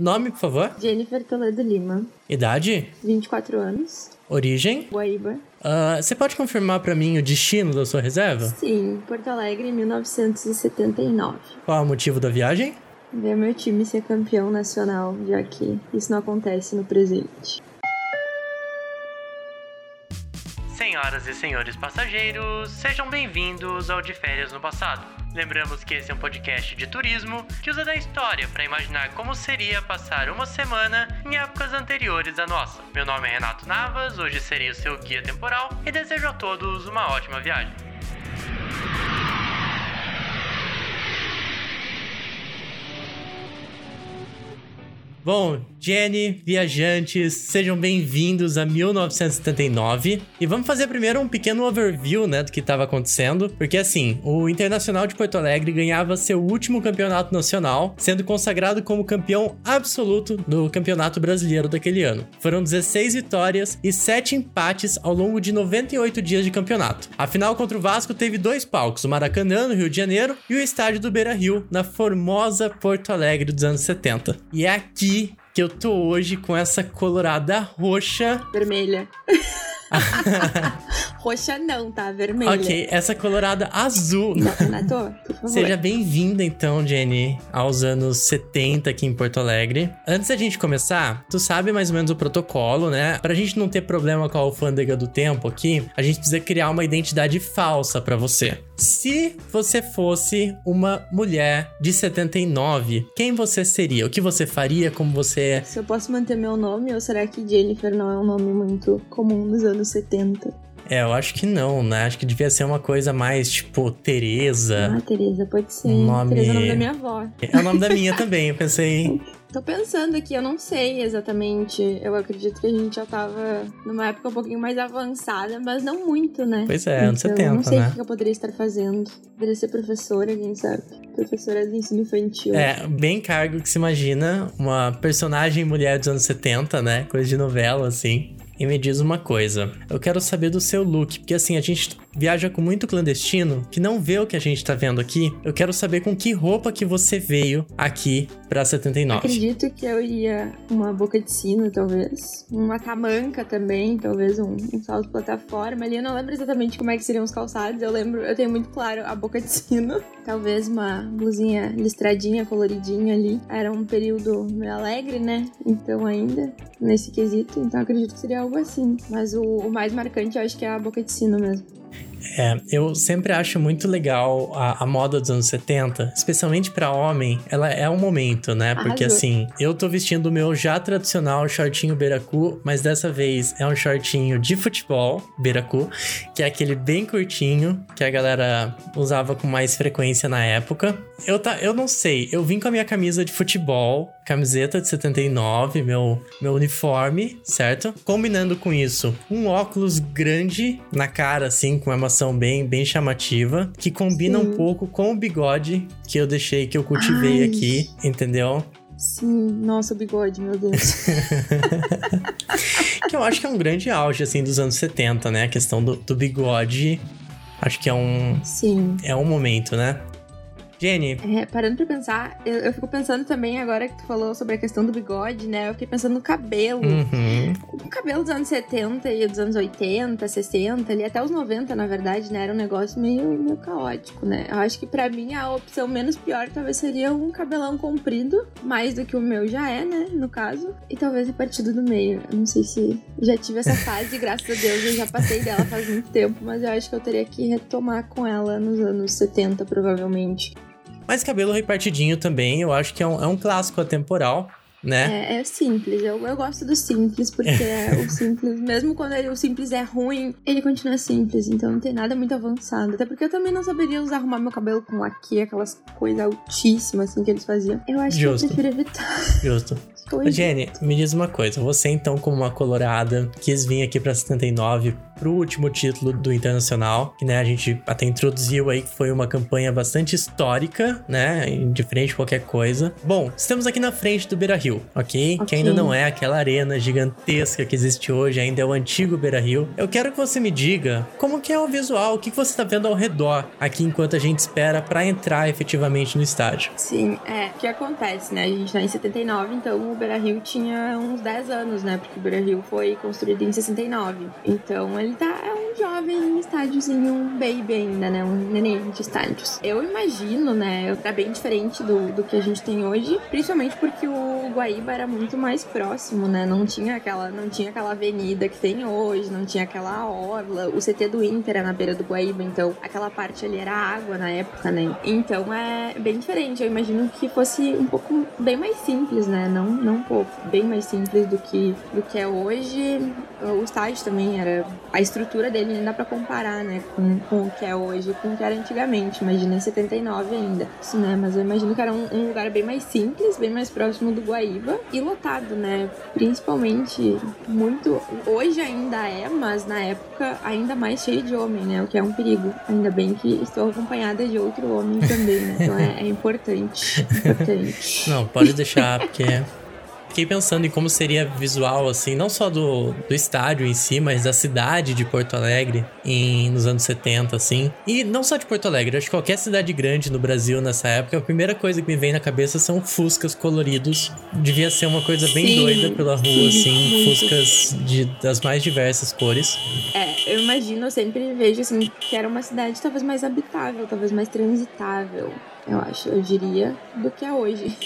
Nome, por favor? Jennifer Toledo Lima. Idade? 24 anos. Origem? Guaíba. Uh, você pode confirmar para mim o destino da sua reserva? Sim, Porto Alegre, 1979. Qual é o motivo da viagem? Ver meu time ser campeão nacional, já que isso não acontece no presente. Senhoras e senhores passageiros, sejam bem-vindos ao De Férias no Passado. Lembramos que esse é um podcast de turismo que usa da história para imaginar como seria passar uma semana em épocas anteriores à nossa. Meu nome é Renato Navas, hoje serei o seu guia temporal e desejo a todos uma ótima viagem. Bom, Jenny, viajantes, sejam bem-vindos a 1979. E vamos fazer primeiro um pequeno overview, né, do que estava acontecendo, porque assim, o Internacional de Porto Alegre ganhava seu último campeonato nacional, sendo consagrado como campeão absoluto do Campeonato Brasileiro daquele ano. Foram 16 vitórias e 7 empates ao longo de 98 dias de campeonato. A final contra o Vasco teve dois palcos, o Maracanã, no Rio de Janeiro, e o estádio do Beira-Rio, na formosa Porto Alegre dos anos 70. E é aqui que eu tô hoje com essa colorada roxa. Vermelha. Roxa não, tá? Vermelha. Ok, essa colorada azul. Não, Renato, favor. Seja bem-vinda, então, Jenny, aos anos 70 aqui em Porto Alegre. Antes da gente começar, tu sabe mais ou menos o protocolo, né? Pra gente não ter problema com a alfândega do tempo aqui, a gente precisa criar uma identidade falsa para você. Se você fosse uma mulher de 79, quem você seria? O que você faria? Como você é? Se eu posso manter meu nome, ou será que Jennifer não é um nome muito comum nos anos 70? É, eu acho que não, né? Acho que devia ser uma coisa mais tipo Teresa. Ah, Teresa, pode ser. Nome... Teresa é o nome da minha avó. É o nome da minha também, eu pensei. Tô pensando aqui, eu não sei exatamente. Eu acredito que a gente já tava numa época um pouquinho mais avançada, mas não muito, né? Pois é, anos então, 70, Eu não sei né? o que eu poderia estar fazendo. Poderia ser professora, quem sabe? Professora de ensino infantil. É, bem cargo que se imagina uma personagem mulher dos anos 70, né? Coisa de novela, assim. E me diz uma coisa, eu quero saber do seu look, porque assim, a gente viaja com muito clandestino que não vê o que a gente tá vendo aqui. Eu quero saber com que roupa que você veio aqui pra 79. Acredito que eu iria uma boca de sino, talvez. Uma tamanca também, talvez um, um salto plataforma ali. Eu não lembro exatamente como é que seriam os calçados. Eu lembro, eu tenho muito claro a boca de sino. Talvez uma blusinha listradinha, coloridinha ali. Era um período meio alegre, né? Então ainda nesse quesito. Então acredito que seria algo assim. Mas o, o mais marcante eu acho que é a boca de sino mesmo. É, eu sempre acho muito legal a, a moda dos anos 70, especialmente para homem, ela é um momento, né? Porque Arrasou. assim, eu tô vestindo o meu já tradicional shortinho beiracu, mas dessa vez é um shortinho de futebol beiracu, que é aquele bem curtinho que a galera usava com mais frequência na época. Eu, tá, eu não sei, eu vim com a minha camisa de futebol, camiseta de 79, meu, meu uniforme, certo? Combinando com isso, um óculos grande na cara, assim, com uma bem, bem chamativa, que combina Sim. um pouco com o bigode que eu deixei, que eu cultivei Ai. aqui, entendeu? Sim, nossa, o bigode, meu Deus. que eu acho que é um grande auge, assim, dos anos 70, né? A questão do, do bigode, acho que é um, Sim. é um momento, né? Jenny, É, parando pra pensar, eu, eu fico pensando também agora que tu falou sobre a questão do bigode, né? Eu fiquei pensando no cabelo. uhum, O cabelo dos anos 70 e dos anos 80, 60, ali até os 90, na verdade, né? Era um negócio meio, meio caótico, né? Eu acho que pra mim a opção menos pior talvez seria um cabelão comprido, mais do que o meu já é, né? No caso. E talvez a partido do meio. Eu não sei se já tive essa fase, graças a Deus eu já passei dela faz muito tempo, mas eu acho que eu teria que retomar com ela nos anos 70, provavelmente. Mas cabelo repartidinho também, eu acho que é um, é um clássico atemporal, né? É, é simples, eu, eu gosto do simples, porque é o simples, mesmo quando ele- o simples é ruim, ele continua simples, então não tem nada muito avançado. Até porque eu também não saberia usar arrumar meu cabelo com aqui, aquelas coisas altíssimas assim que eles faziam. Eu acho Justo. que eu prefiro evitar. Justo. Jenny, me diz uma coisa. Você, então, como uma colorada, quis vir aqui pra 79 pro último título do Internacional, que né, a gente até introduziu aí que foi uma campanha bastante histórica, né? Diferente de qualquer coisa. Bom, estamos aqui na frente do Beira Rio, ok? okay. Que ainda não é aquela arena gigantesca que existe hoje, ainda é o antigo Beira Rio. Eu quero que você me diga como que é o visual, o que você está vendo ao redor aqui enquanto a gente espera para entrar efetivamente no estádio. Sim, é. O que acontece, né? A gente tá em 79, então o Beira Rio tinha uns 10 anos, né? Porque o Beira Rio foi construído em 69. Então ele tá é um jovem estádiozinho, um baby ainda, né? Um neném de estádios. Eu imagino, né? Tá bem diferente do, do que a gente tem hoje, principalmente porque o Guaíba era muito mais próximo, né? Não tinha aquela, não tinha aquela avenida que tem hoje, não tinha aquela orla. O CT do Inter é na beira do Guaíba, então aquela parte ali era água na época, né? Então é bem diferente. Eu imagino que fosse um pouco bem mais simples, né? Não, não um pouco, bem mais simples do que, do que é hoje. O estádio também era. A estrutura dele nem dá pra comparar, né? Com, com o que é hoje, com o que era antigamente. Imagina em 79 ainda. Isso, né? Mas eu imagino que era um, um lugar bem mais simples, bem mais próximo do Guaíba e lotado, né? Principalmente muito. Hoje ainda é, mas na época ainda mais cheio de homem, né? O que é um perigo. Ainda bem que estou acompanhada de outro homem também, né? Então é, é importante. importante. Não, pode deixar, porque fiquei pensando em como seria visual, assim, não só do, do estádio em si, mas da cidade de Porto Alegre em, nos anos 70, assim. E não só de Porto Alegre, acho que qualquer cidade grande no Brasil nessa época, a primeira coisa que me vem na cabeça são fuscas coloridos. Devia ser uma coisa bem sim, doida pela rua, sim, assim, muito. fuscas de, das mais diversas cores. É, eu imagino, eu sempre vejo, assim, que era uma cidade talvez mais habitável, talvez mais transitável, eu acho, eu diria, do que é hoje.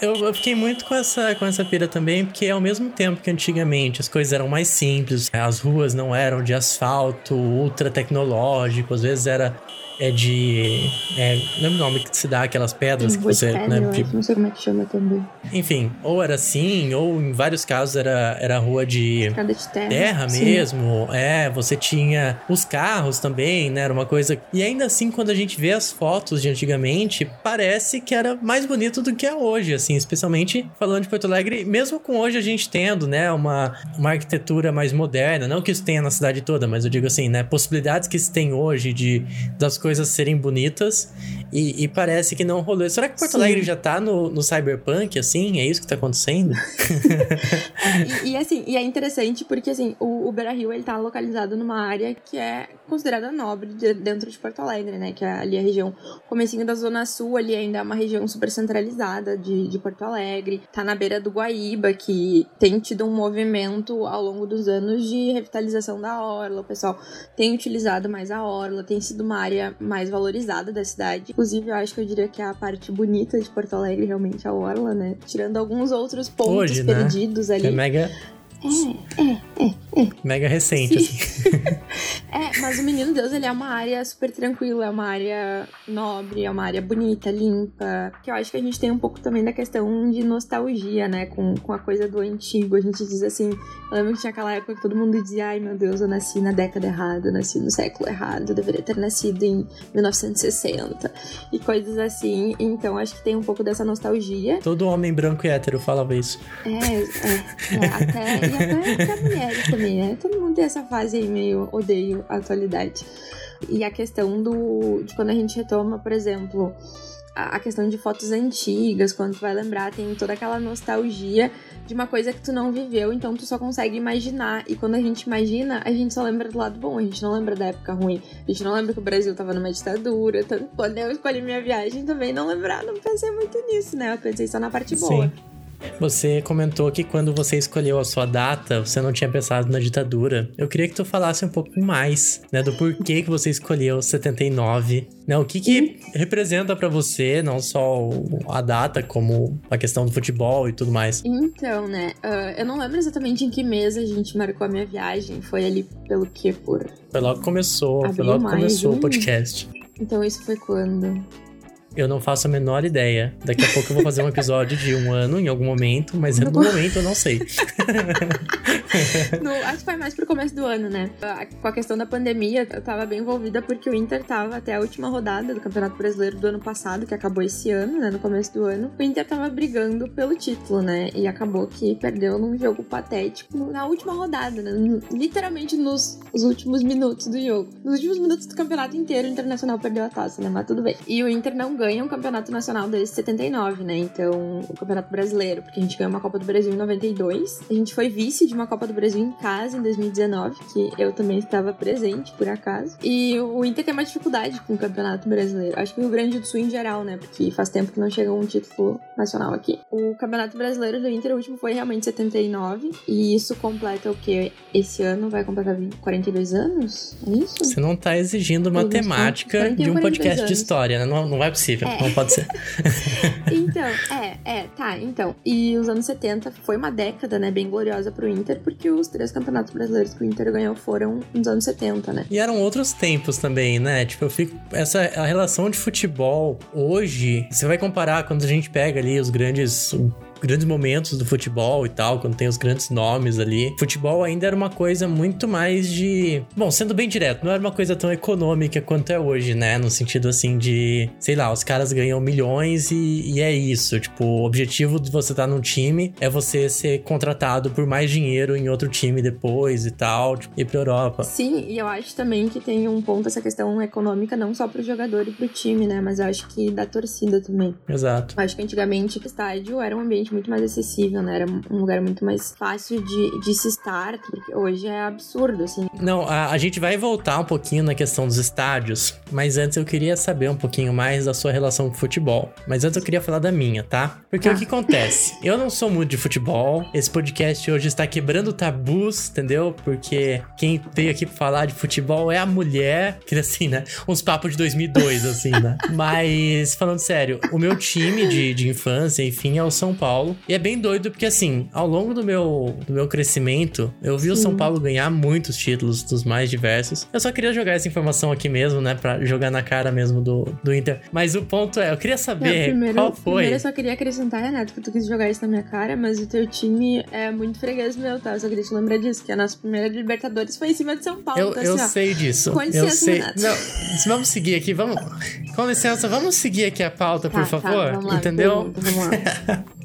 Eu, eu, fiquei muito com essa, com essa pira também, porque ao mesmo tempo que antigamente as coisas eram mais simples, as ruas não eram de asfalto ultra tecnológico, às vezes era é de. É, não lembro o nome que se dá aquelas pedras que você. Né, não sei como é que chama também. Enfim, ou era assim, ou em vários casos era, era rua de. de terra. Terra mesmo. É, você tinha os carros também, né? Era uma coisa. E ainda assim, quando a gente vê as fotos de antigamente, parece que era mais bonito do que é hoje, assim, especialmente falando de Porto Alegre, mesmo com hoje a gente tendo, né, uma, uma arquitetura mais moderna, não que isso tenha na cidade toda, mas eu digo assim, né, possibilidades que se tem hoje de das coisas coisas serem bonitas e, e, parece que não rolou. Será que Porto Sim. Alegre já tá no, no cyberpunk, assim? É isso que tá acontecendo? e, e, assim, e é interessante porque, assim, o, o Beira Rio, ele tá localizado numa área que é considerada nobre de, dentro de Porto Alegre, né? Que é ali a região, comecinho da Zona Sul, ali ainda é uma região super centralizada de, de Porto Alegre. Tá na beira do Guaíba, que tem tido um movimento ao longo dos anos de revitalização da orla. O pessoal tem utilizado mais a orla, tem sido uma área mais valorizada da cidade. Inclusive, eu acho que eu diria que é a parte bonita de Porto Alegre, realmente, a Orla, né? Tirando alguns outros pontos Hoje, né? perdidos né? ali. É mega é, é, é, é. Mega recente, assim. é, mas o Menino Deus, ele é uma área super tranquila, é uma área nobre, é uma área bonita, limpa. Que eu acho que a gente tem um pouco também da questão de nostalgia, né? Com, com a coisa do antigo. A gente diz assim, eu lembro que tinha aquela época que todo mundo dizia, ai meu Deus, eu nasci na década errada, eu nasci no século errado, eu deveria ter nascido em 1960. E coisas assim. Então acho que tem um pouco dessa nostalgia. Todo homem branco e hétero falava isso. É, é, é até e até, mulheres também, né? Todo mundo tem essa fase aí meio odeio a atualidade. E a questão do de quando a gente retoma, por exemplo, a questão de fotos antigas, quando tu vai lembrar, tem toda aquela nostalgia de uma coisa que tu não viveu, então tu só consegue imaginar. E quando a gente imagina, a gente só lembra do lado bom, a gente não lembra da época ruim. A gente não lembra que o Brasil tava numa ditadura. Tanto quando eu escolhi minha viagem também não lembrar, não pensei muito nisso, né? Eu pensei só na parte boa. Sim. Você comentou que quando você escolheu a sua data, você não tinha pensado na ditadura. Eu queria que tu falasse um pouco mais, né, do porquê que você escolheu 79, né? O que que representa para você, não só a data, como a questão do futebol e tudo mais. Então, né, uh, eu não lembro exatamente em que mês a gente marcou a minha viagem. Foi ali pelo que por Foi logo que começou, Abril, foi logo que começou o podcast. Então isso foi quando? Eu não faço a menor ideia. Daqui a pouco eu vou fazer um episódio de um ano em algum momento, mas no momento eu não sei. no, acho que foi mais pro começo do ano, né? Com a questão da pandemia, eu tava bem envolvida porque o Inter tava até a última rodada do Campeonato Brasileiro do ano passado, que acabou esse ano, né? No começo do ano. O Inter tava brigando pelo título, né? E acabou que perdeu num jogo patético na última rodada, né? Literalmente nos últimos minutos do jogo. Nos últimos minutos do campeonato inteiro, o Internacional perdeu a taça, né? Mas tudo bem. E o Inter não ganha um campeonato nacional desde 79, né? Então, o Campeonato Brasileiro, porque a gente ganhou uma Copa do Brasil em 92. A gente foi vice de uma Copa do Brasil em casa em 2019, que eu também estava presente, por acaso. E o Inter tem uma dificuldade com o Campeonato Brasileiro. Acho que o Rio Grande do Sul em geral, né? Porque faz tempo que não chega um título nacional aqui. O Campeonato Brasileiro do Inter, o último foi realmente 79. E isso completa o que? Esse ano vai completar 42 anos? É isso? Você não tá exigindo matemática de um podcast anos. de história, né? Não, não é possível. É. Não pode ser. então, é, é, tá. Então. E os anos 70 foi uma década, né? Bem gloriosa pro Inter, porque os três campeonatos brasileiros que o Inter ganhou foram nos anos 70, né? E eram outros tempos também, né? Tipo, eu fico. Essa a relação de futebol hoje, você vai comparar quando a gente pega ali os grandes grandes momentos do futebol e tal, quando tem os grandes nomes ali. Futebol ainda era uma coisa muito mais de. Bom, sendo bem direto, não era uma coisa tão econômica quanto é hoje, né? No sentido assim de, sei lá, os caras ganham milhões e, e é isso. Tipo, o objetivo de você estar num time é você ser contratado por mais dinheiro em outro time depois e tal, tipo, ir pra Europa. Sim, e eu acho também que tem um ponto essa questão econômica, não só pro jogador e pro time, né? Mas eu acho que da torcida também. Exato. Eu acho que antigamente o estádio era um ambiente muito mais acessível, né? Era um lugar muito mais fácil de, de se estar, porque hoje é absurdo, assim. Não, a, a gente vai voltar um pouquinho na questão dos estádios, mas antes eu queria saber um pouquinho mais da sua relação com o futebol. Mas antes eu queria falar da minha, tá? Porque ah. o que acontece? Eu não sou muito de futebol, esse podcast hoje está quebrando tabus, entendeu? Porque quem veio aqui pra falar de futebol é a mulher, que assim, né? Uns papos de 2002, assim, né? Mas, falando sério, o meu time de, de infância, enfim, é o São Paulo. Paulo. E é bem doido porque, assim, ao longo do meu, do meu crescimento, eu vi Sim. o São Paulo ganhar muitos títulos, dos mais diversos. Eu só queria jogar essa informação aqui mesmo, né? Pra jogar na cara mesmo do, do Inter. Mas o ponto é, eu queria saber Não, primeiro, qual foi. Primeiro eu só queria acrescentar, Renato, que tu quis jogar isso na minha cara, mas o teu time é muito freguês meu, tá? Eu só queria te lembrar disso, que a nossa primeira Libertadores foi em cima de São Paulo. Eu, então, eu assim, sei disso. Com licença, eu sei. Renato. Não, vamos seguir aqui, vamos. Com licença, vamos seguir aqui a pauta, tá, por tá, favor. Tá, lá, Entendeu? Vamos lá.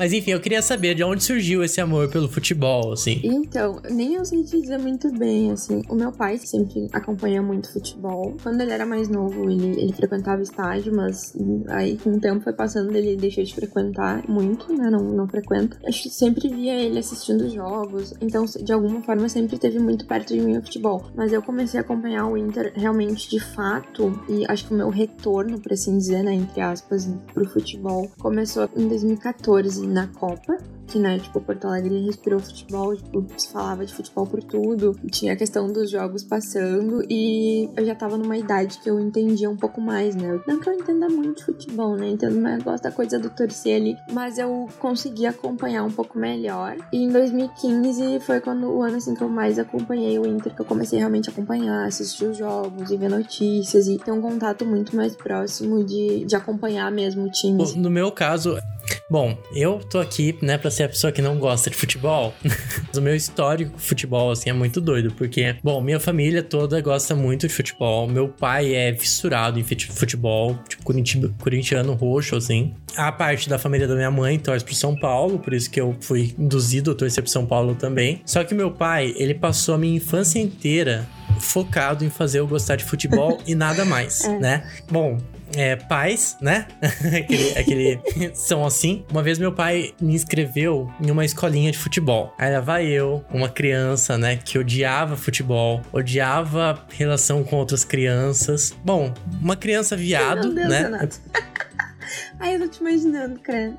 Mas enfim, eu queria saber de onde surgiu esse amor pelo futebol, assim. Então, nem eu sei te dizer muito bem, assim. O meu pai sempre acompanha muito futebol. Quando ele era mais novo, ele, ele frequentava estádio, mas aí com o tempo foi passando, ele deixou de frequentar muito, né? Não, não frequenta. Eu sempre via ele assistindo jogos, então de alguma forma sempre teve muito perto de mim o futebol. Mas eu comecei a acompanhar o Inter realmente de fato, e acho que o meu retorno, por assim dizer, né, entre aspas, pro futebol, começou em 2014 na Copa, que, né, tipo, Porto Alegre respirou futebol, tipo, se falava de futebol por tudo, tinha a questão dos jogos passando e eu já tava numa idade que eu entendia um pouco mais, né? Não que eu entenda muito futebol, né? Entendo, eu gosto da coisa do torcer ali, mas eu consegui acompanhar um pouco melhor. E em 2015 foi quando o ano assim que eu mais acompanhei o Inter, que eu comecei realmente a acompanhar, assistir os jogos e ver notícias e ter um contato muito mais próximo de, de acompanhar mesmo o time. No meu caso, Bom, eu tô aqui, né, pra ser a pessoa que não gosta de futebol. o meu histórico com futebol, assim, é muito doido, porque, bom, minha família toda gosta muito de futebol. Meu pai é fissurado em futebol, tipo, corintiano roxo, assim. A parte da família da minha mãe torce pro São Paulo, por isso que eu fui induzido a torcer pro São Paulo também. Só que meu pai, ele passou a minha infância inteira focado em fazer eu gostar de futebol e nada mais, é. né? Bom, é, pais, né? aquele, aquele são assim. Uma vez meu pai me inscreveu em uma escolinha de futebol. Aí lá vai eu, uma criança, né, que odiava futebol, odiava relação com outras crianças. Bom, uma criança viado, Deus, né? Renato. Ai, eu tô te imaginando, credo.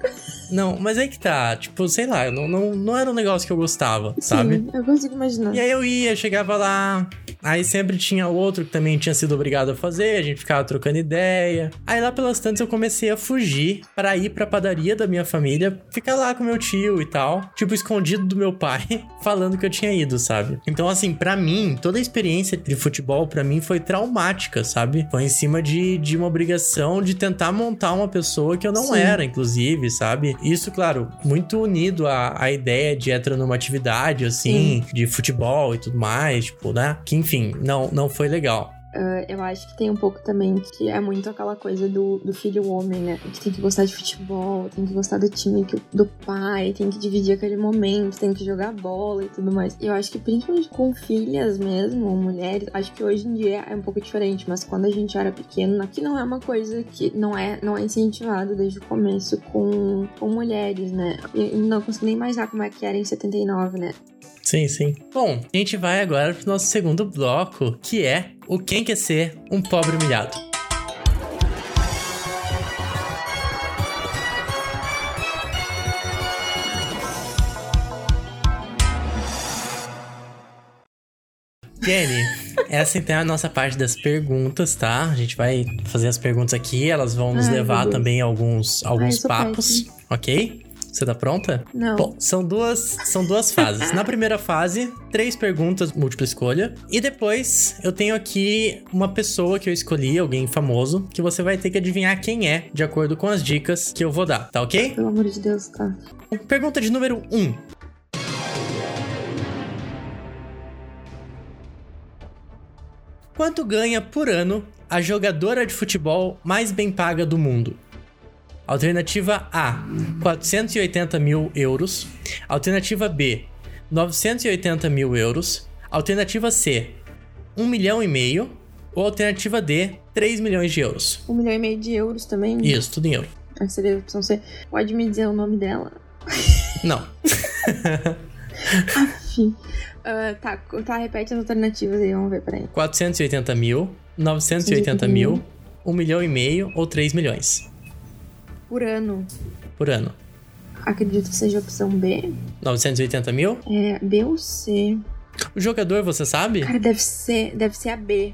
Não, mas aí que tá, tipo, sei lá, não, não, não era um negócio que eu gostava, Sim, sabe? eu consigo imaginar. E aí eu ia, chegava lá, Aí sempre tinha outro que também tinha sido obrigado a fazer, a gente ficava trocando ideia. Aí lá pelas tantas eu comecei a fugir para ir pra padaria da minha família, ficar lá com meu tio e tal, tipo escondido do meu pai, falando que eu tinha ido, sabe? Então assim, para mim, toda a experiência de futebol para mim foi traumática, sabe? Foi em cima de, de uma obrigação de tentar montar uma pessoa que eu não Sim. era, inclusive, sabe? Isso, claro, muito unido à, à ideia de heteronormatividade, assim, Sim. de futebol e tudo mais, tipo, né? Que enfim, não, não foi legal. Uh, eu acho que tem um pouco também que é muito aquela coisa do, do filho homem, né? Que tem que gostar de futebol, tem que gostar do time que, do pai, tem que dividir aquele momento, tem que jogar bola e tudo mais. E eu acho que principalmente com filhas mesmo, mulheres, acho que hoje em dia é um pouco diferente, mas quando a gente era pequeno, aqui não é uma coisa que não é, não é incentivado desde o começo com, com mulheres, né? Eu não consigo nem imaginar como é que era em 79, né? Sim, sim. Bom, a gente vai agora pro nosso segundo bloco, que é o Quem Quer Ser um Pobre Humilhado. Jenny, essa então é a nossa parte das perguntas, tá? A gente vai fazer as perguntas aqui, elas vão nos Ai, levar também a alguns, alguns Ai, papos, ok? Você tá pronta? Não. Bom, são duas, são duas fases. Na primeira fase, três perguntas múltipla escolha. E depois eu tenho aqui uma pessoa que eu escolhi, alguém famoso, que você vai ter que adivinhar quem é, de acordo com as dicas que eu vou dar, tá ok? Pelo amor de Deus, tá. Pergunta de número 1. Um. Quanto ganha por ano a jogadora de futebol mais bem paga do mundo? Alternativa A, 480 mil euros. Alternativa B, 980 mil euros. Alternativa C, 1 milhão e meio. Ou alternativa D, 3 milhões de euros. 1 milhão e meio de euros também? Isso, tudo em euro. Ah, seria a opção C. Pode me dizer o nome dela? Não. Afim. Uh, tá, tá, repete as alternativas aí, vamos ver, peraí. 480 mil, 980 mil, 1 milhão e meio ou 3 milhões. Por ano. Por ano. Acredito que seja a opção B. 980 mil? É, B ou C. O jogador, você sabe? Cara, deve ser, deve ser a B.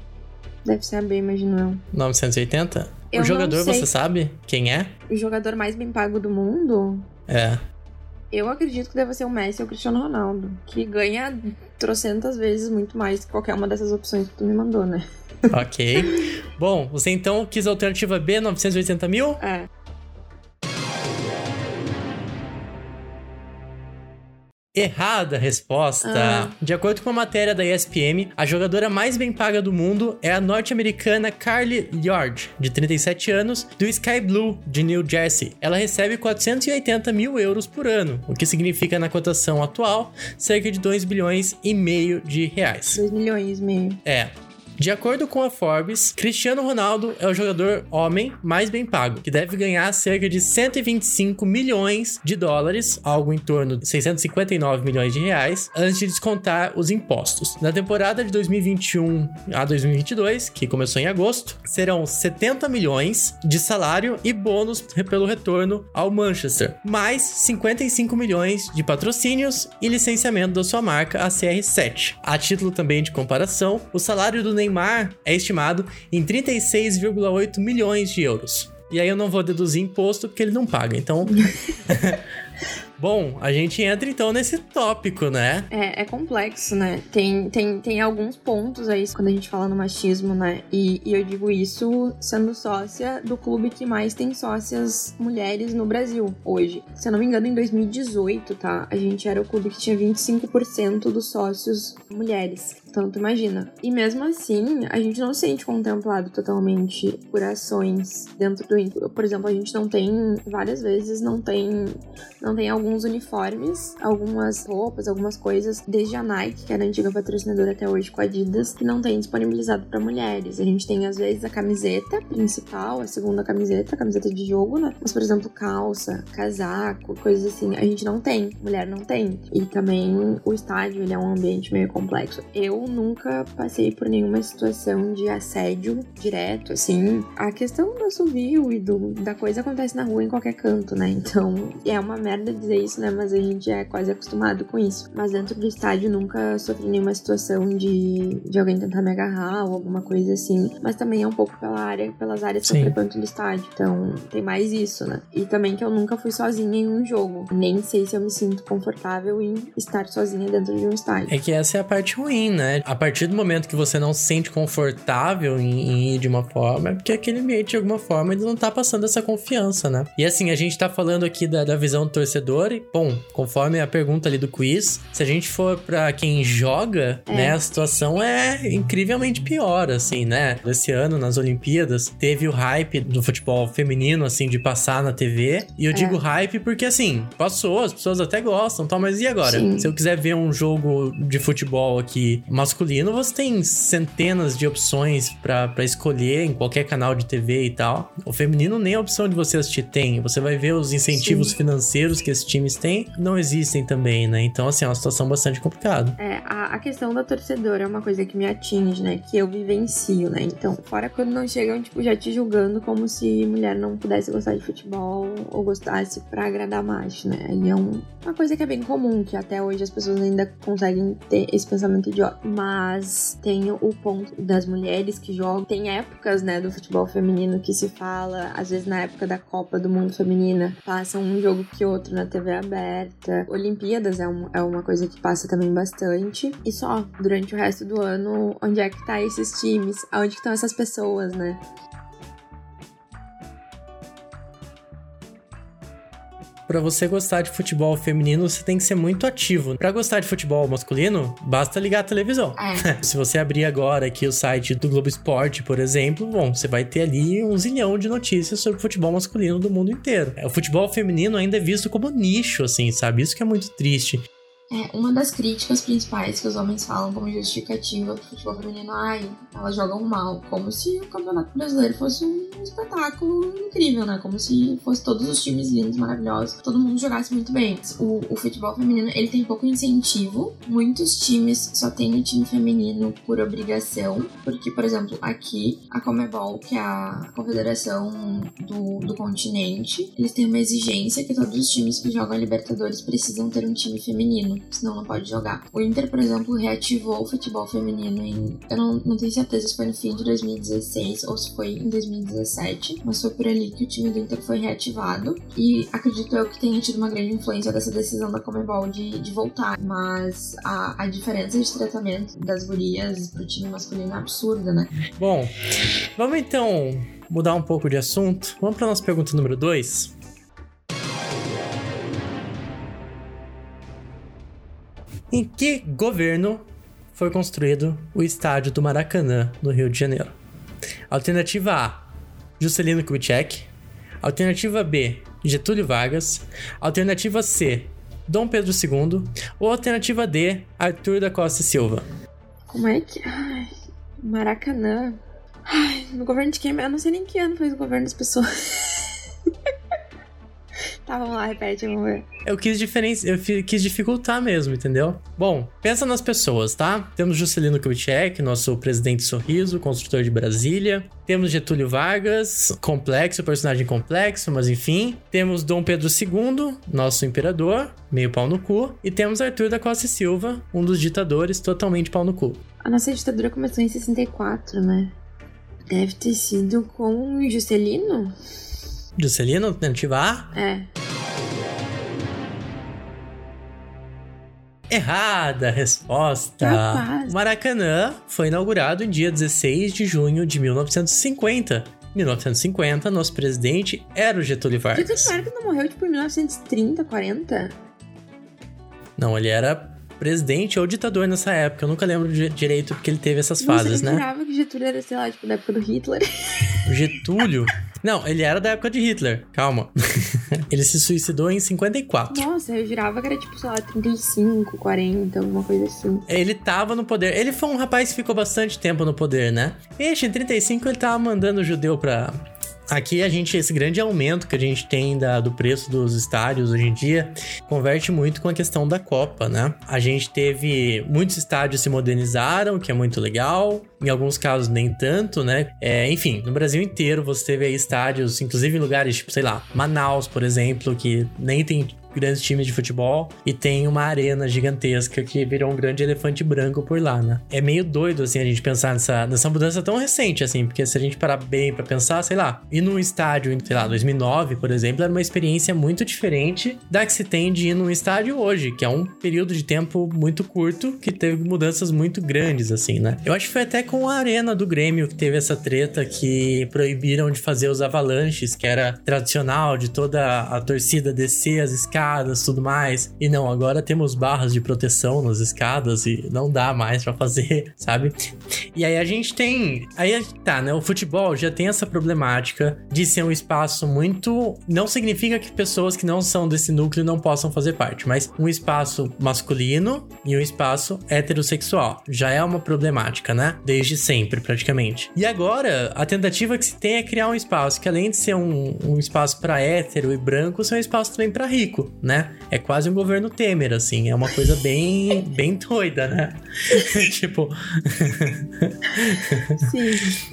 Deve ser a B, imagino eu. 980? Eu o jogador, você sabe quem é? O jogador mais bem pago do mundo? É. Eu acredito que deve ser o Messi ou o Cristiano Ronaldo, que ganha trocentas vezes muito mais que qualquer uma dessas opções que tu me mandou, né? ok. Bom, você então quis a alternativa B, 980 mil? É. Errada a resposta. Ah. De acordo com a matéria da ESPN, a jogadora mais bem paga do mundo é a norte-americana Carly Yard, de 37 anos, do Sky Blue, de New Jersey. Ela recebe 480 mil euros por ano, o que significa na cotação atual cerca de 2 bilhões e meio de reais. 2 milhões e meio. É. De acordo com a Forbes, Cristiano Ronaldo é o jogador homem mais bem pago, que deve ganhar cerca de 125 milhões de dólares, algo em torno de 659 milhões de reais, antes de descontar os impostos. Na temporada de 2021 a 2022, que começou em agosto, serão 70 milhões de salário e bônus pelo retorno ao Manchester, mais 55 milhões de patrocínios e licenciamento da sua marca, a CR7. A título também de comparação, o salário do Neymar Neymar é estimado em 36,8 milhões de euros. E aí eu não vou deduzir imposto porque ele não paga. Então. Bom, a gente entra então nesse tópico, né? É, é complexo, né? Tem, tem, tem alguns pontos aí quando a gente fala no machismo, né? E, e eu digo isso sendo sócia do clube que mais tem sócias mulheres no Brasil hoje. Se eu não me engano, em 2018, tá? A gente era o clube que tinha 25% dos sócios mulheres. Então, tu imagina. E mesmo assim, a gente não se sente contemplado totalmente por ações dentro do. Por exemplo, a gente não tem, várias vezes, não tem, não tem alguns uniformes, algumas roupas, algumas coisas, desde a Nike, que era antiga patrocinadora até hoje com a Adidas, que não tem disponibilizado para mulheres. A gente tem, às vezes, a camiseta principal, a segunda camiseta, a camiseta de jogo, né? Mas, por exemplo, calça, casaco, coisas assim, a gente não tem. Mulher não tem. E também o estádio, ele é um ambiente meio complexo. Eu eu nunca passei por nenhuma situação de assédio direto, assim. A questão do assovio e do, da coisa acontece na rua em qualquer canto, né? Então, é uma merda dizer isso, né? Mas a gente é quase acostumado com isso. Mas dentro do estádio nunca sofri nenhuma situação de, de alguém tentar me agarrar ou alguma coisa assim. Mas também é um pouco pela área, pelas áreas Sim. que eu frequento do estádio. Então, tem mais isso, né? E também que eu nunca fui sozinha em um jogo. Nem sei se eu me sinto confortável em estar sozinha dentro de um estádio. É que essa é a parte ruim, né? A partir do momento que você não se sente confortável em, em ir de uma forma, é porque aquele ambiente, de alguma forma, ele não tá passando essa confiança, né? E assim, a gente tá falando aqui da, da visão do torcedor e, bom, conforme a pergunta ali do quiz, se a gente for para quem joga, é. né, a situação é incrivelmente pior, assim, né? Esse ano, nas Olimpíadas, teve o hype do futebol feminino, assim, de passar na TV. E eu é. digo hype porque, assim, passou, as pessoas até gostam, tal, mas e agora? Sim. Se eu quiser ver um jogo de futebol aqui masculino, você tem centenas de opções para escolher em qualquer canal de TV e tal. O feminino nem a opção de você assistir tem. Você vai ver os incentivos Sim. financeiros que esses times têm, não existem também, né? Então, assim, é uma situação bastante complicada. É, a, a questão da torcedora é uma coisa que me atinge, né? Que eu vivencio, né? Então, fora quando não chegam, tipo, já te julgando como se mulher não pudesse gostar de futebol ou gostasse pra agradar macho, né? Aí é um, uma coisa que é bem comum, que até hoje as pessoas ainda conseguem ter esse pensamento idiota. Mas tem o ponto das mulheres que jogam. Tem épocas, né, do futebol feminino que se fala, às vezes na época da Copa do Mundo Feminina, passam um jogo que outro na TV aberta. Olimpíadas é, um, é uma coisa que passa também bastante. E só, durante o resto do ano, onde é que tá esses times? Onde estão essas pessoas, né? Para você gostar de futebol feminino, você tem que ser muito ativo. Para gostar de futebol masculino, basta ligar a televisão. É. Se você abrir agora aqui o site do Globo Esporte, por exemplo, bom, você vai ter ali um zilhão de notícias sobre futebol masculino do mundo inteiro. O futebol feminino ainda é visto como nicho, assim, sabe? Isso que é muito triste. É, uma das críticas principais que os homens falam como justificativa pro futebol feminino, ai, elas jogam mal, como se o Campeonato Brasileiro fosse um espetáculo incrível, né? Como se fosse todos os times lindos, maravilhosos, todo mundo jogasse muito bem. O, o futebol feminino, ele tem pouco incentivo, muitos times só tem o time feminino por obrigação, porque, por exemplo, aqui, a Comebol, que é a confederação do, do continente, eles têm uma exigência que todos os times que jogam a Libertadores precisam ter um time feminino senão não pode jogar. O Inter, por exemplo, reativou o futebol feminino em. Eu não, não tenho certeza se foi no fim de 2016 ou se foi em 2017, mas foi por ali que o time do Inter foi reativado. E acredito eu que tenha tido uma grande influência dessa decisão da Comebol de, de voltar. Mas a, a diferença de tratamento das gurias pro time masculino é absurda, né? Bom, vamos então mudar um pouco de assunto. Vamos para nossa pergunta número 2. Em que governo foi construído o estádio do Maracanã, no Rio de Janeiro? Alternativa A, Juscelino Kubitschek. Alternativa B, Getúlio Vargas. Alternativa C, Dom Pedro II. Ou alternativa D, Arthur da Costa Silva. Como é que. Ai, Maracanã. Ai, no governo de quem? Eu não sei nem que ano foi o governo das pessoas. Tá, vamos lá, repete, vamos ver. Eu quis diferença, eu quis dificultar mesmo, entendeu? Bom, pensa nas pessoas, tá? Temos Juscelino Kubitschek, nosso presidente sorriso, construtor de Brasília. Temos Getúlio Vargas, complexo, personagem complexo, mas enfim. Temos Dom Pedro II, nosso imperador, meio pau no cu. E temos Arthur da Costa e Silva, um dos ditadores, totalmente pau no cu. A nossa ditadura começou em 64, né? Deve ter sido com o Juscelino? Juscelino, alternativa A? É. Errada resposta. Capaz. Maracanã foi inaugurado em dia 16 de junho de 1950. 1950, nosso presidente era o Getúlio Vargas. Getúlio Vargas não morreu tipo em 1930, 40? Não, ele era presidente ou ditador nessa época. Eu nunca lembro direito porque ele teve essas fases, né? Eu jurava que Getúlio era, sei lá, tipo, da época do Hitler. O Getúlio? Não, ele era da época de Hitler. Calma. ele se suicidou em 54. Nossa, eu jurava que era tipo, sei lá, 35, 40, alguma coisa assim. Ele tava no poder. Ele foi um rapaz que ficou bastante tempo no poder, né? E em 35 ele tava mandando o judeu pra Aqui a gente, esse grande aumento que a gente tem da, do preço dos estádios hoje em dia, converte muito com a questão da Copa, né? A gente teve muitos estádios se modernizaram, que é muito legal. Em alguns casos, nem tanto, né? É, enfim, no Brasil inteiro você teve aí estádios, inclusive em lugares tipo, sei lá, Manaus, por exemplo, que nem tem grandes times de futebol e tem uma arena gigantesca que virou um grande elefante branco por lá, né? É meio doido, assim, a gente pensar nessa, nessa mudança tão recente, assim, porque se a gente parar bem para pensar, sei lá, ir num estádio sei lá, 2009, por exemplo, era uma experiência muito diferente da que se tem de ir num estádio hoje, que é um período de tempo muito curto que teve mudanças muito grandes, assim, né? Eu acho que foi até com a arena do Grêmio que teve essa treta que proibiram de fazer os avalanches, que era tradicional de toda a torcida descer as escadas escadas, tudo mais. E não, agora temos barras de proteção nas escadas e não dá mais para fazer, sabe? E aí a gente tem, aí tá, né? O futebol já tem essa problemática de ser um espaço muito, não significa que pessoas que não são desse núcleo não possam fazer parte, mas um espaço masculino e um espaço heterossexual. Já é uma problemática, né? Desde sempre, praticamente. E agora, a tentativa que se tem é criar um espaço que além de ser um, um espaço para hétero e branco, é um espaço também para rico né? É quase um governo Temer, assim. É uma coisa bem, bem doida, né? tipo. Sim.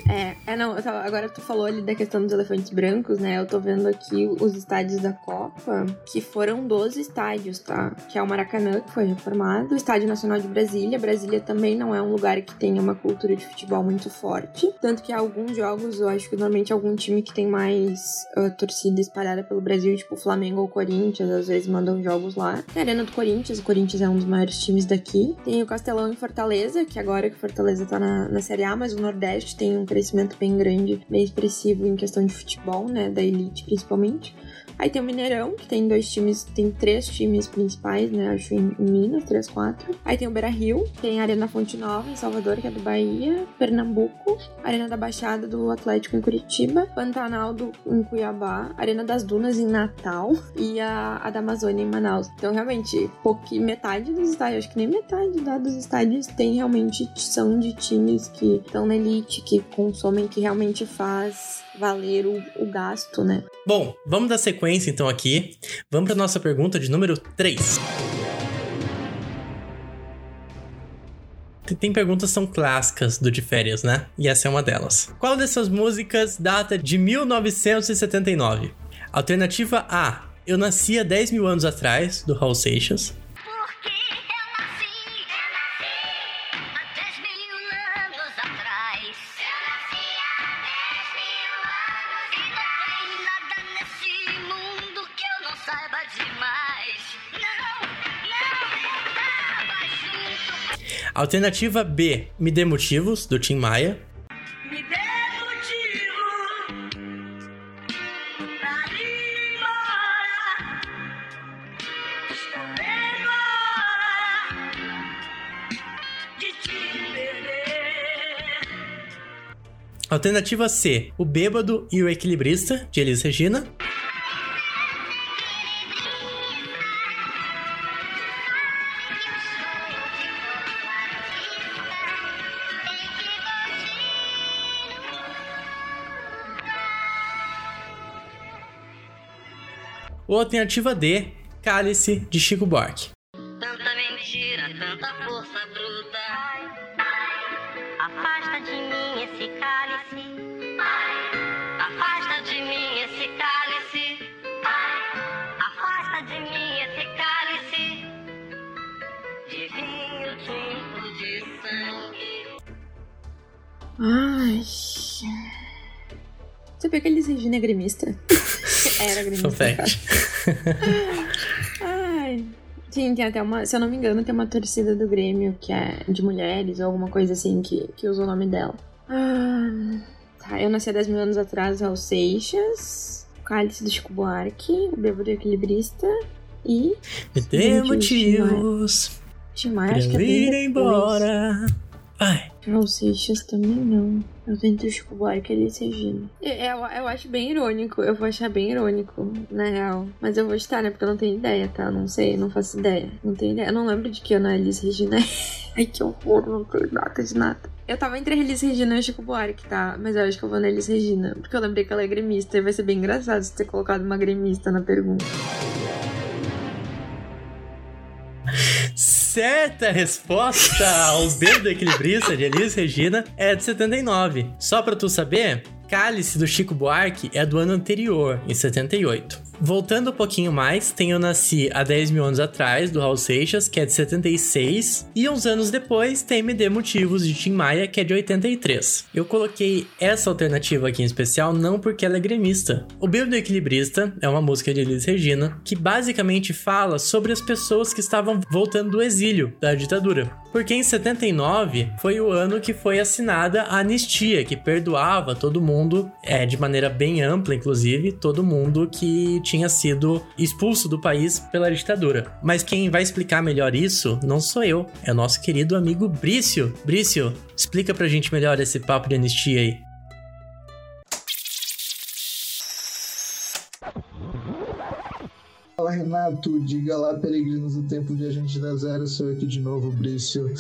É, é não, tava, agora tu falou ali da questão dos elefantes brancos, né? Eu tô vendo aqui os estádios da Copa, que foram 12 estádios, tá? Que é o Maracanã, que foi reformado, o Estádio Nacional de Brasília. Brasília também não é um lugar que tenha uma cultura de futebol muito forte. Tanto que alguns jogos, eu acho que normalmente algum time que tem mais uh, torcida espalhada pelo Brasil, tipo Flamengo ou Corinthians, às vezes mandam jogos lá. Tem a Arena do Corinthians, o Corinthians é um dos maiores times daqui. Tem o Castelão em Fortaleza, que agora que Fortaleza tá na, na Série A, mas o Nordeste tem um crescimento bem grande, bem expressivo em questão de futebol, né, da elite principalmente. Aí tem o Mineirão, que tem dois times, tem três times principais, né? Acho em, Minas, três, quatro. Aí tem o Beira Rio, tem a Arena Fonte Nova, em Salvador, que é do Bahia, Pernambuco, Arena da Baixada do Atlético em Curitiba, Pantanal do, em Cuiabá, Arena das Dunas em Natal e a, a da Amazônia em Manaus. Então, realmente, pouquinho, metade dos estádios, acho que nem metade dos estádios tem realmente são de times que estão na elite, que consomem, que realmente faz valer o, o gasto, né? Bom, vamos dar sequência então aqui. Vamos para nossa pergunta de número 3. Tem perguntas são clássicas do de férias, né? E essa é uma delas. Qual dessas músicas data de 1979? Alternativa A. Eu nasci há 10 mil anos atrás, do Raul Seixas. Alternativa B, Me Dê Motivos, do Tim Maia. Me dê motivo pra ir embora. Estou embora de te perder. Alternativa C, O Bêbado e o Equilibrista, de Elis Regina. Alternativa D, Cálice de Chico Buarque. Tanta mentira, tanta força bruta. Afasta de mim esse cálice. Afasta de mim esse cálice. Afasta de mim esse cálice. De vinho tinto de sangue. Ai. Sabia que Regina é gremista? Era gremista. fact. Ai. Sim, tem até uma, se eu não me engano, tem uma torcida do Grêmio que é de mulheres ou alguma coisa assim que, que usa o nome dela. Ah, tá, eu nasci há 10 mil anos atrás ao Seixas, Cálice do Chico Buarque, o Bêbado Equilibrista e. Me dê motivos. Timar, acho que é ir embora. Seixas também não. Eu tento Chico Buarque e Regina. Eu, eu, eu, acho bem irônico. Eu vou achar bem irônico, na real. Mas eu vou estar, né? Porque eu não tenho ideia, tá? Não sei, não faço ideia. Não tenho ideia. Eu não lembro de que ano a Elis Regina é. Ai, que horror. Não tenho nada de nada. Eu tava entre Elis Regina e o Chico Buarque, tá? Mas eu acho que eu vou na Elis Regina. Porque eu lembrei que ela é gremista e vai ser bem engraçado você ter colocado uma gremista na pergunta. Certa resposta ao beijo do equilibrista de Elis Regina é de 79. Só pra tu saber, Cálice do Chico Buarque é do ano anterior, em 78. Voltando um pouquinho mais, tem Eu Nasci há 10 mil anos atrás, do Raul Seixas, que é de 76. E uns anos depois tem Me Dê Motivos, de Tim Maia, que é de 83. Eu coloquei essa alternativa aqui em especial não porque ela é gremista. O Bíblia do Equilibrista é uma música de Elis Regina, que basicamente fala sobre as pessoas que estavam voltando do exílio, da ditadura. Porque em 79 foi o ano que foi assinada a anistia, que perdoava todo mundo, é, de maneira bem ampla, inclusive, todo mundo que tinha sido expulso do país pela ditadura. Mas quem vai explicar melhor isso não sou eu, é o nosso querido amigo Brício. Brício, explica pra gente melhor esse papo de anistia aí. Fala Renato, diga lá, peregrinos do tempo viajante da zero, sou eu aqui de novo, Brício.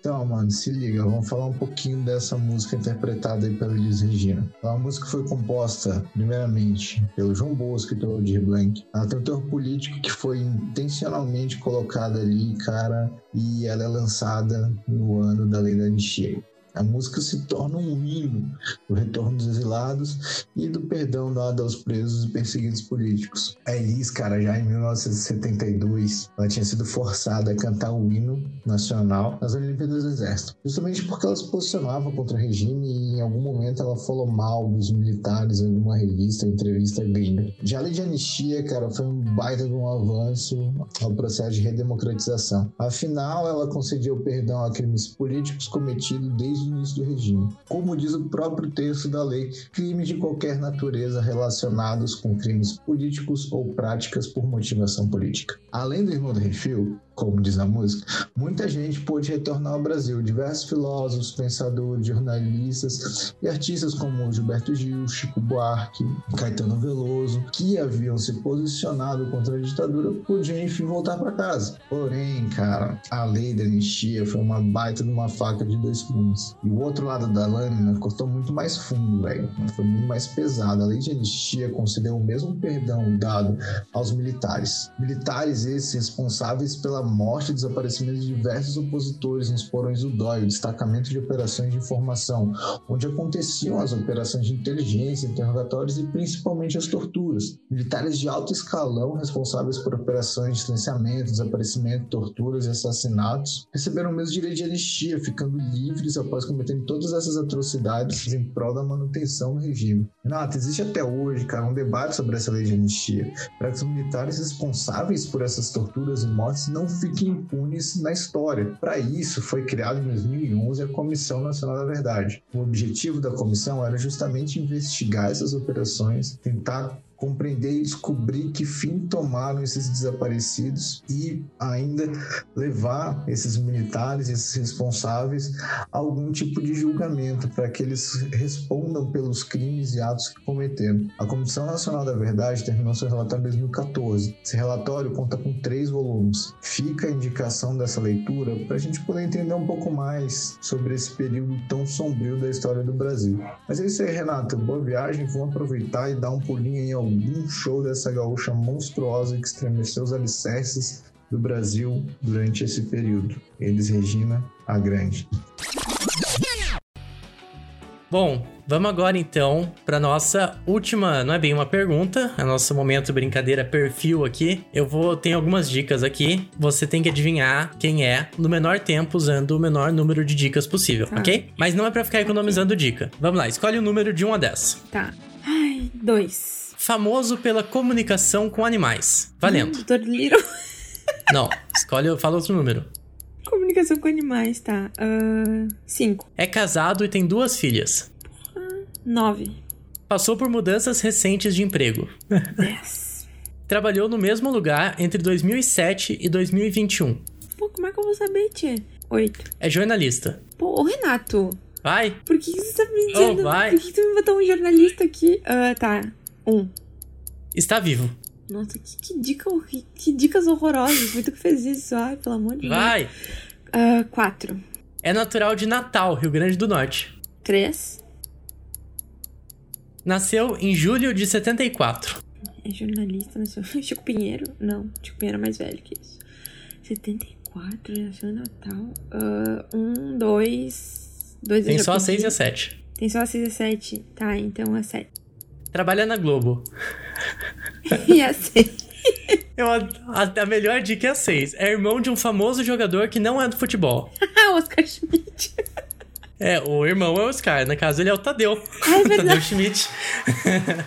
Então, mano, se liga, vamos falar um pouquinho dessa música interpretada aí pela Elis Regina. A música foi composta, primeiramente, pelo João Bosco e pelo Aldir Blanc. Ela tem um teor político que foi intencionalmente colocado ali, cara, e ela é lançada no ano da Lei da Anistia. A música se torna um hino do retorno dos exilados e do perdão dado aos presos e perseguidos políticos. A Elis, cara, já em 1972, ela tinha sido forçada a cantar o hino nacional nas Olimpíadas do Exército, justamente porque ela se posicionava contra o regime e em algum momento ela falou mal dos militares em alguma revista, entrevista gringa. Já a lei de anistia, cara, foi um baita de um avanço ao processo de redemocratização. Afinal, ela concedia o perdão a crimes políticos cometidos desde o início do regime. Como diz o próprio texto da lei, crimes de qualquer natureza relacionados com crimes políticos ou práticas por motivação política. Além do irmão do Refil, como diz a música, muita gente pôde retornar ao Brasil. Diversos filósofos, pensadores, jornalistas e artistas como Gilberto Gil, Chico Buarque, Caetano Veloso, que haviam se posicionado contra a ditadura, podiam enfim voltar para casa. Porém, cara, a lei da anistia foi uma baita de uma faca de dois gumes. E o outro lado da lâmina cortou muito mais fundo, velho. Foi muito mais pesado. A lei de anistia concedeu o mesmo perdão dado aos militares. Militares esses responsáveis pela morte e desaparecimento de diversos opositores nos porões do DOI, o Destacamento de Operações de Informação, onde aconteciam as operações de inteligência, interrogatórios e principalmente as torturas. Militares de alto escalão responsáveis por operações de silenciamento, desaparecimento, torturas e assassinatos receberam o mesmo direito de anistia, ficando livres após cometerem todas essas atrocidades em prol da manutenção do regime. Renato, existe até hoje, cara, um debate sobre essa lei de anistia, para que os militares responsáveis por essas torturas e mortes não fiquem impunes na história. Para isso, foi criada em 2011 a Comissão Nacional da Verdade. O objetivo da comissão era justamente investigar essas operações, tentar compreender e descobrir que fim tomaram esses desaparecidos e ainda levar esses militares, esses responsáveis, a algum tipo de julgamento para que eles respondam pelos crimes e atos que cometeram. A Comissão Nacional da Verdade terminou seu relatório em 2014. Esse relatório conta com três volumes. Fica a indicação dessa leitura para a gente poder entender um pouco mais sobre esse período tão sombrio da história do Brasil. Mas é isso aí, Renato. Boa viagem. Vamos aproveitar e dar um pulinho em algum algum show dessa gaúcha monstruosa que estremeceu os alicerces do Brasil durante esse período. Eles, Regina, a Grande. Bom, vamos agora então para nossa última, não é bem uma pergunta, é nosso momento brincadeira perfil aqui. Eu vou tem algumas dicas aqui. Você tem que adivinhar quem é no menor tempo usando o menor número de dicas possível, Tá. ok? Mas não é para ficar economizando dica. Vamos lá, escolhe o número de 1 a 10. Tá. Ai, dois. Famoso pela comunicação com animais. Valendo. Hum, Doutor Little. Não, escolhe, fala outro número. Comunicação com animais, tá. Ah, cinco. É casado e tem duas filhas. Nove. Passou por mudanças recentes de emprego. Dez. Trabalhou no mesmo lugar entre 2007 e 2021. Pô, como é que eu vou saber, tia? Oito. É jornalista. Pô, ô Renato, Vai. por que que você tá me dizendo? Oh, vai. Por que que tu me botou um jornalista aqui? Ah, tá. Um. Está vivo. Nossa, que, que dica Que dicas horrorosas. Tu que fez isso. Ai, pelo amor de Deus. Vai. Ah, quatro. É natural de Natal, Rio Grande do Norte. Três. Nasceu em julho de 74. É jornalista, nasceu. Chico Pinheiro? Não, Chico Pinheiro é mais velho que isso. 74, nasceu em Natal. Uh, um, dois. dois Tem só a 6 e a 7. Tem só a 6 e a 7. Tá, então a 7. Trabalha na Globo. e a 6. Eu, a, a, melhor dica é a 6. É irmão de um famoso jogador que não é do futebol. Oscar Schmidt. É, o irmão é o Oscar. No caso, ele é o Tadeu. Ai, é Tadeu Schmidt.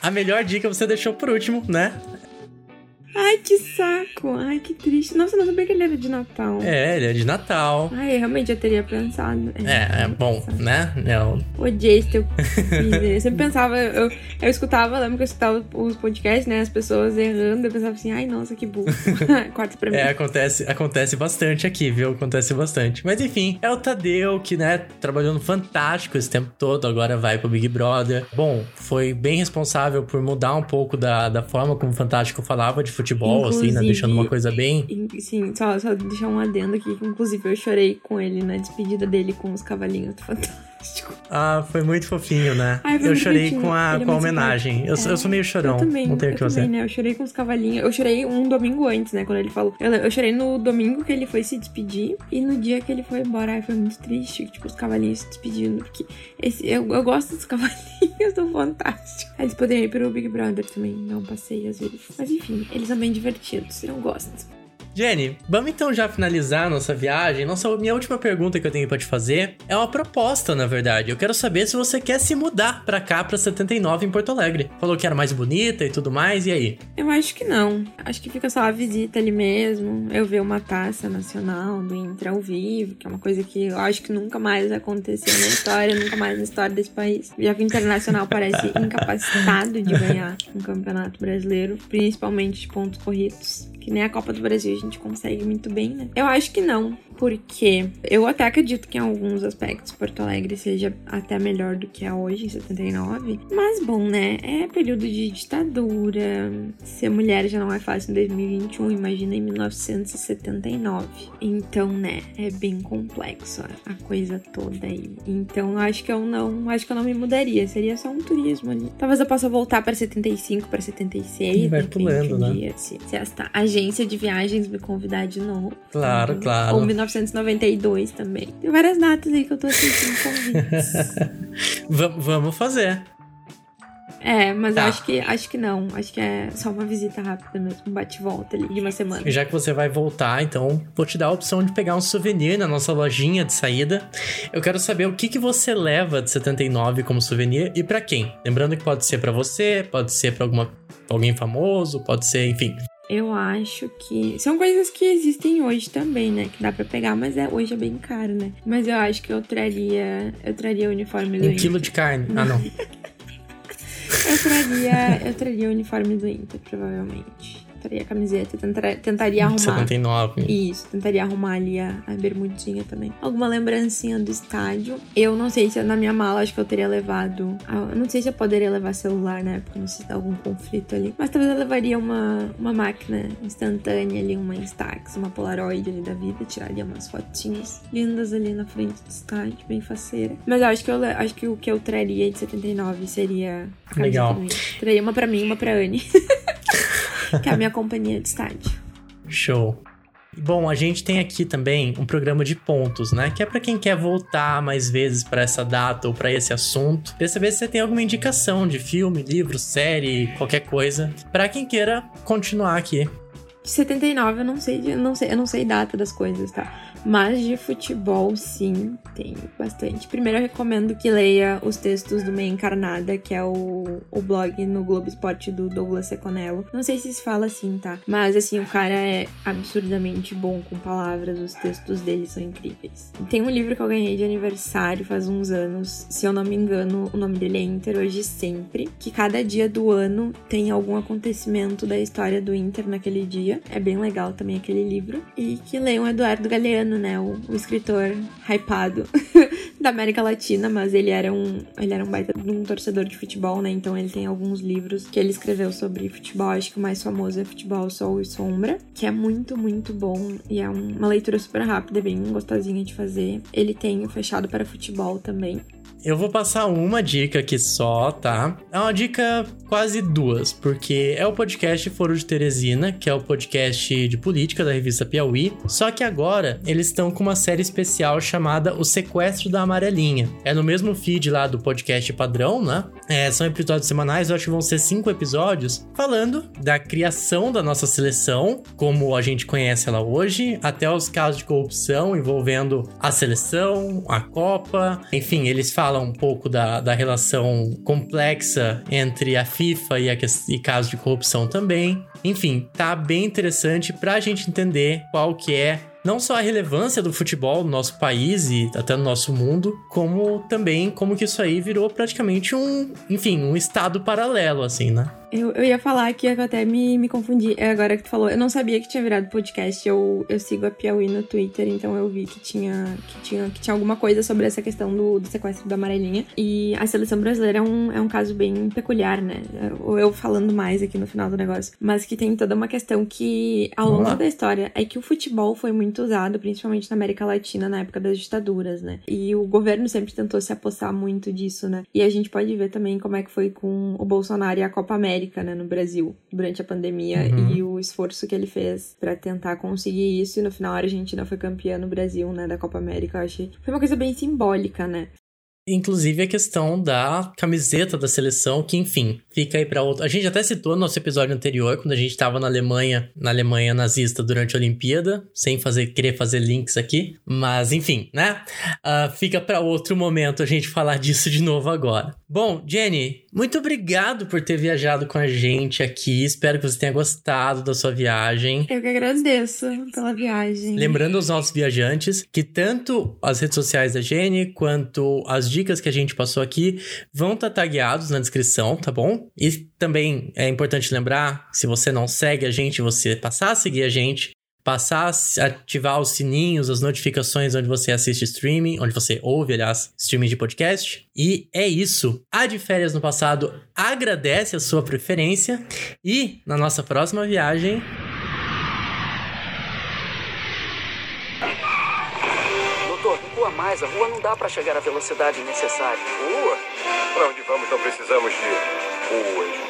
a melhor dica você deixou por último, né? Ai, que saco. Ai, que triste. Nossa, eu não sabia que ele era de Natal. É, ele é de Natal. Ai, eu realmente já teria pensado. É, é bom, pensado. né? Eu... Odiei esse teu Eu sempre pensava, eu, eu escutava, lembro que eu escutava os podcasts, né? As pessoas errando, eu pensava assim, ai, nossa, que burro. Corta pra mim. É, acontece, acontece bastante aqui, viu? Acontece bastante. Mas enfim, é o Tadeu que, né, trabalhou no Fantástico esse tempo todo, agora vai pro Big Brother. Bom, foi bem responsável por mudar um pouco da, da forma como o Fantástico falava de futebol futebol, inclusive, assim, né? Deixando uma coisa bem. Sim, só, só deixar um adendo aqui, inclusive eu chorei com ele na despedida dele com os cavalinhos do Fantástico. Ah, foi muito fofinho, né? Ai, eu chorei com a, é com a homenagem. Eu, é, eu sou meio chorão. Eu também, não tenho o que fazer. Né? Eu chorei com os cavalinhos. Eu chorei um domingo antes, né? Quando ele falou. Eu, eu chorei no domingo que ele foi se despedir. E no dia que ele foi embora. Ai, foi muito triste. Tipo, os cavalinhos se despedindo. Porque esse, eu, eu gosto dos cavalinhos do Fantástico. Eles poderiam ir pro Big Brother também. Dar um passeio às vezes. Mas enfim, eles são bem divertidos. Eu gosto. Jenny, vamos então já finalizar nossa viagem. Nossa, minha última pergunta que eu tenho para te fazer é uma proposta, na verdade. Eu quero saber se você quer se mudar para cá, para 79 em Porto Alegre. Falou que era mais bonita e tudo mais, e aí? Eu acho que não. Acho que fica só a visita ali mesmo. Eu ver uma taça nacional do Inter ao vivo, que é uma coisa que eu acho que nunca mais aconteceu na história, nunca mais na história desse país. Já que o Internacional parece incapacitado de ganhar um campeonato brasileiro, principalmente de pontos corridos que nem a Copa do Brasil a gente consegue muito bem, né? Eu acho que não, porque eu até acredito que em alguns aspectos Porto Alegre seja até melhor do que é hoje, em 79. Mas bom, né? É período de ditadura. Ser mulher já não é fácil em 2021, imagina em 1979. Então, né? É bem complexo a coisa toda aí. Então, eu acho que eu não, acho que eu não me mudaria. Seria só um turismo ali. Talvez eu possa voltar para 75, para 76. Vai pulando, um né? Dia, se, se agência de viagens me convidar de novo. Claro, claro. Ou 1992 também. Tem várias datas aí que eu tô assistindo convites. Vamos fazer. É, mas tá. acho que acho que não. Acho que é só uma visita rápida mesmo, um bate-volta ali de uma semana. Já que você vai voltar, então vou te dar a opção de pegar um souvenir na nossa lojinha de saída. Eu quero saber o que, que você leva de 79 como souvenir e para quem. Lembrando que pode ser para você, pode ser para alguma alguém famoso, pode ser, enfim. Eu acho que são coisas que existem hoje também, né? Que dá para pegar, mas é, hoje é bem caro, né? Mas eu acho que eu traria, eu traria o uniforme do um Inter. quilo de carne. Ah, não. eu traria, eu traria o uniforme do Inter, provavelmente tentaria a camiseta, tentaria, tentaria arrumar. 79. Isso, tentaria arrumar ali a, a bermudinha também. Alguma lembrancinha do estádio. Eu não sei se na minha mala acho que eu teria levado. Eu não sei se eu poderia levar celular na época, não sei se dá algum conflito ali. Mas talvez eu levaria uma, uma máquina instantânea ali, uma Instax, uma Polaroid ali da vida, tiraria umas fotinhas lindas ali na frente do estádio, bem faceira. Mas eu acho que eu acho que o que eu traria de 79 seria Legal. Traria uma pra mim, uma pra Anne. que é a minha companhia de estádio. Show. Bom, a gente tem aqui também um programa de pontos, né? Que é para quem quer voltar mais vezes para essa data ou para esse assunto. Queria saber se você tem alguma indicação de filme, livro, série, qualquer coisa, para quem queira continuar aqui. De 79 eu não sei, eu não sei, eu não sei data das coisas, tá? Mas de futebol, sim, tem bastante. Primeiro eu recomendo que leia os textos do Meia Encarnada, que é o, o blog no Globo Esporte do Douglas Seconello. Não sei se se fala assim, tá? Mas assim, o cara é absurdamente bom com palavras, os textos dele são incríveis. Tem um livro que eu ganhei de aniversário faz uns anos, se eu não me engano, o nome dele é Inter Hoje Sempre, que cada dia do ano tem algum acontecimento da história do Inter naquele dia. É bem legal também aquele livro. E que leiam Eduardo Galeano né? O, o escritor hypado da América Latina, mas ele era um, ele era um baita um torcedor de futebol, né? Então ele tem alguns livros que ele escreveu sobre futebol. Acho que o mais famoso é Futebol, Sol e Sombra, que é muito, muito bom e é uma leitura super rápida, bem gostosinha de fazer. Ele tem o Fechado para Futebol também. Eu vou passar uma dica aqui só, tá? É uma dica quase duas, porque é o podcast Foro de Teresina, que é o podcast de política da revista Piauí. Só que agora eles estão com uma série especial chamada O Sequestro da Amarelinha. É no mesmo feed lá do podcast padrão, né? É, são episódios semanais, eu acho que vão ser cinco episódios, falando da criação da nossa seleção, como a gente conhece ela hoje, até os casos de corrupção envolvendo a seleção, a Copa, enfim, eles falam fala um pouco da, da relação complexa entre a FIFA e, a, e casos de corrupção também. Enfim, tá bem interessante pra gente entender qual que é não só a relevância do futebol no nosso país e até no nosso mundo, como também como que isso aí virou praticamente um, enfim, um estado paralelo, assim, né? Eu, eu ia falar que eu até me, me confundi. É agora que tu falou, eu não sabia que tinha virado podcast. Eu, eu sigo a Piauí no Twitter, então eu vi que tinha, que tinha, que tinha alguma coisa sobre essa questão do, do sequestro da amarelinha. E a seleção brasileira é um, é um caso bem peculiar, né? Eu, eu falando mais aqui no final do negócio. Mas que tem toda uma questão que, ao longo da história, é que o futebol foi muito usado, principalmente na América Latina, na época das ditaduras, né? E o governo sempre tentou se apossar muito disso, né? E a gente pode ver também como é que foi com o Bolsonaro e a Copa América América, né, no Brasil, durante a pandemia uhum. e o esforço que ele fez para tentar conseguir isso. E no final a Argentina foi campeã no Brasil, né, da Copa América. Eu achei foi uma coisa bem simbólica, né? Inclusive a questão da camiseta da seleção, que enfim, fica aí para outro. A gente até citou no nosso episódio anterior, quando a gente estava na Alemanha, na Alemanha nazista durante a Olimpíada, sem fazer querer fazer links aqui, mas enfim, né? Uh, fica para outro momento a gente falar disso de novo agora. Bom, Jenny, muito obrigado por ter viajado com a gente aqui. Espero que você tenha gostado da sua viagem. Eu que agradeço pela viagem. Lembrando aos nossos viajantes que tanto as redes sociais da Jenny quanto as dicas que a gente passou aqui vão estar tá tagueados na descrição, tá bom? E também é importante lembrar, se você não segue a gente, você passar a seguir a gente passar a ativar os sininhos, as notificações onde você assiste streaming, onde você ouve, aliás, streaming de podcast. E é isso. A de férias no passado agradece a sua preferência e na nossa próxima viagem. Doutor, rua mais. A rua não dá para chegar à velocidade necessária. Rua? Para onde vamos não precisamos de ruas.